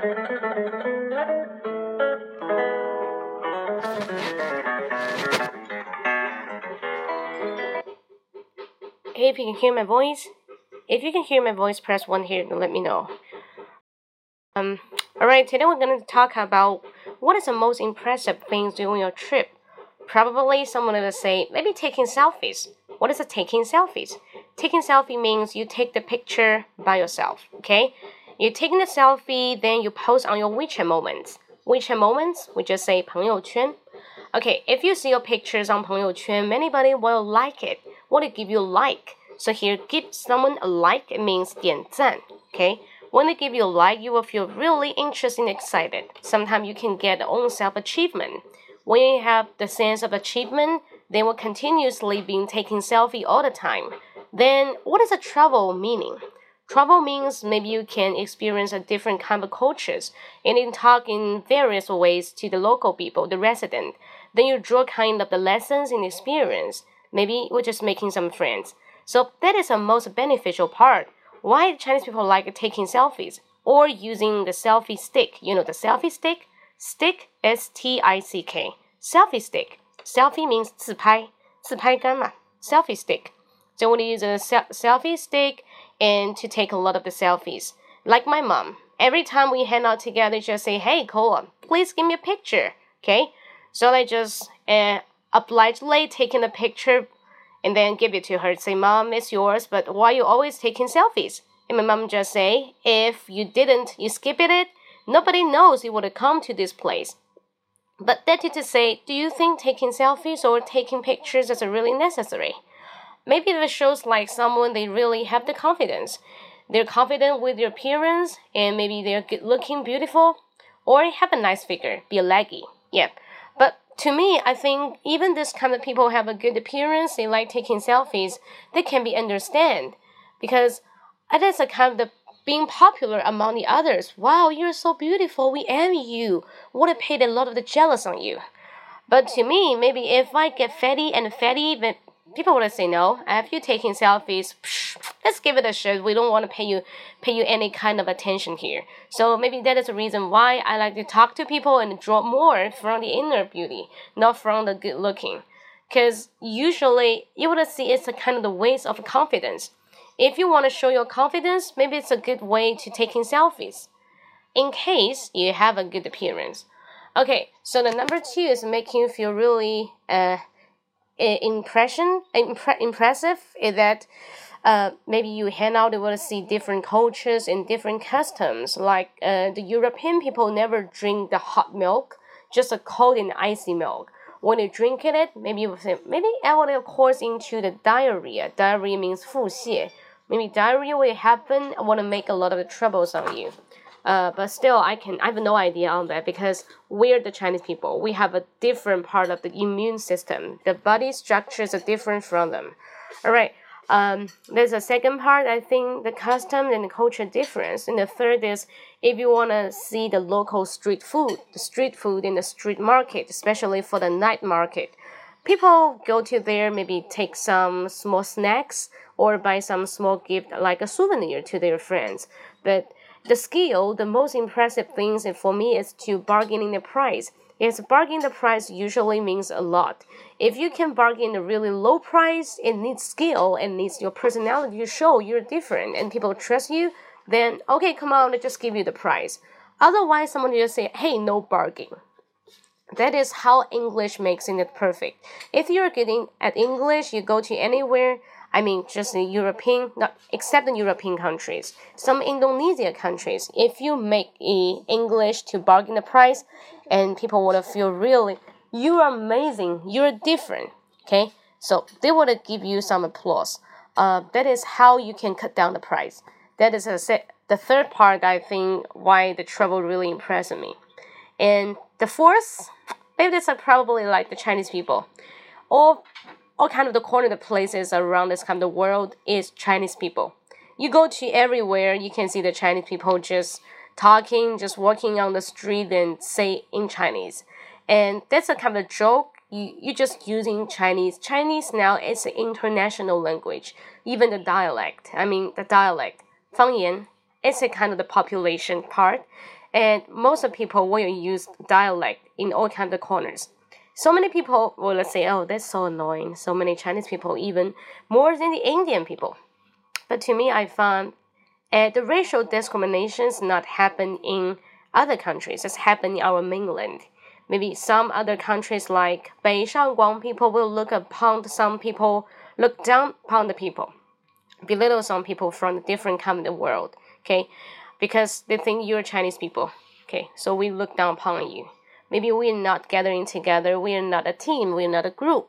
Hey, if you can hear my voice, if you can hear my voice, press one here to let me know. Um, all right, today we're going to talk about what is the most impressive things during your trip. Probably someone will say maybe taking selfies. What is a taking selfies? Taking selfie means you take the picture by yourself. Okay, You're taking the selfie, then you post on your WeChat moments. WeChat moments, we just say 朋友圈. Okay, if you see your pictures on 朋友圈, anybody will like it. What it give you like? So here, give someone a like, it means 点赞, okay? When they give you a like, you will feel really interested and excited. Sometimes you can get own self achievement. When you have the sense of achievement, they will continuously be taking selfie all the time. Then, what is a travel meaning? Travel means maybe you can experience a different kind of cultures and then talk in various ways to the local people, the resident. Then you draw kind of the lessons and experience. Maybe we're just making some friends. So that is the most beneficial part. Why Chinese people like taking selfies or using the selfie stick? You know the selfie stick? Stick S T I C K. Selfie stick. Selfie means 自拍，自拍杆嘛，selfie stick. So when you use a selfie stick and to take a lot of the selfies. Like my mom, every time we hang out together, she just say, "Hey, Kola, please give me a picture." Okay, so I just uh, obligedly taking a picture and then give it to her. Say, "Mom, it's yours, but why are you always taking selfies?" And my mom just say, "If you didn't, you skip it. Nobody knows you would have come to this place." But that is to say, do you think taking selfies or taking pictures is really necessary? Maybe it shows like someone they really have the confidence. They're confident with their appearance and maybe they're good looking beautiful or have a nice figure, be leggy. Yeah. But to me, I think even this kind of people have a good appearance, they like taking selfies, they can be understand because it is a kind of the being popular among the others. Wow, you're so beautiful. We envy you. Would have paid a lot of the jealous on you. But to me, maybe if I get fatty and fatty, people would say no. If you're taking selfies, psh, let's give it a shot. We don't want to pay you pay you any kind of attention here. So maybe that is the reason why I like to talk to people and draw more from the inner beauty, not from the good looking. Because usually you would see it's a kind of the waste of confidence. If you want to show your confidence, maybe it's a good way to taking selfies. In case you have a good appearance. Okay, so the number two is making you feel really uh, impression impre- impressive is that uh, maybe you hang out you will see different cultures and different customs. Like uh, the european people never drink the hot milk just a cold and icy milk. When you drink it maybe you will say maybe i will course into the diarrhea. Diarrhea means 腹泻 maybe diarrhea will happen i want to make a lot of troubles on you uh, but still, I can I have no idea on that because we're the Chinese people. We have a different part of the immune system. The body structures are different from them. All right. Um, there's a second part. I think the custom and the culture difference. And the third is if you want to see the local street food, the street food in the street market, especially for the night market. People go to there, maybe take some small snacks or buy some small gift like a souvenir to their friends. But the skill, the most impressive things for me is to bargaining the price. Yes, bargaining the price usually means a lot. If you can bargain a really low price, it needs skill and needs your personality to show you're different and people trust you, then okay, come on, let's just give you the price. Otherwise, someone just say, hey, no bargain. That is how English makes it perfect. If you're getting at English, you go to anywhere, I mean, just the European, not except the European countries, some Indonesia countries. If you make a English to bargain the price, and people would feel really, you're amazing, you're different. Okay, so they would give you some applause. Uh, that is how you can cut down the price. That is the third part. I think why the trouble really impressed me, and the fourth, maybe that's probably like the Chinese people. All all kind of the corner of the places around this kind of world is Chinese people. You go to everywhere, you can see the Chinese people just talking, just walking on the street and say in Chinese. And that's a kind of a joke. You, you're just using Chinese. Chinese now is an international language. Even the dialect, I mean the dialect, 方言, it's a kind of the population part. And most of people will use dialect in all kind of corners. So many people will say, "Oh, that's so annoying." So many Chinese people, even more than the Indian people. But to me, I found uh, the racial discriminations not happen in other countries. It's happened in our mainland. Maybe some other countries like Beishangguang people will look upon some people, look down upon the people, belittle some people from different kind of the world. Okay, because they think you're Chinese people. Okay, so we look down upon you. Maybe we're not gathering together, we're not a team, we're not a group.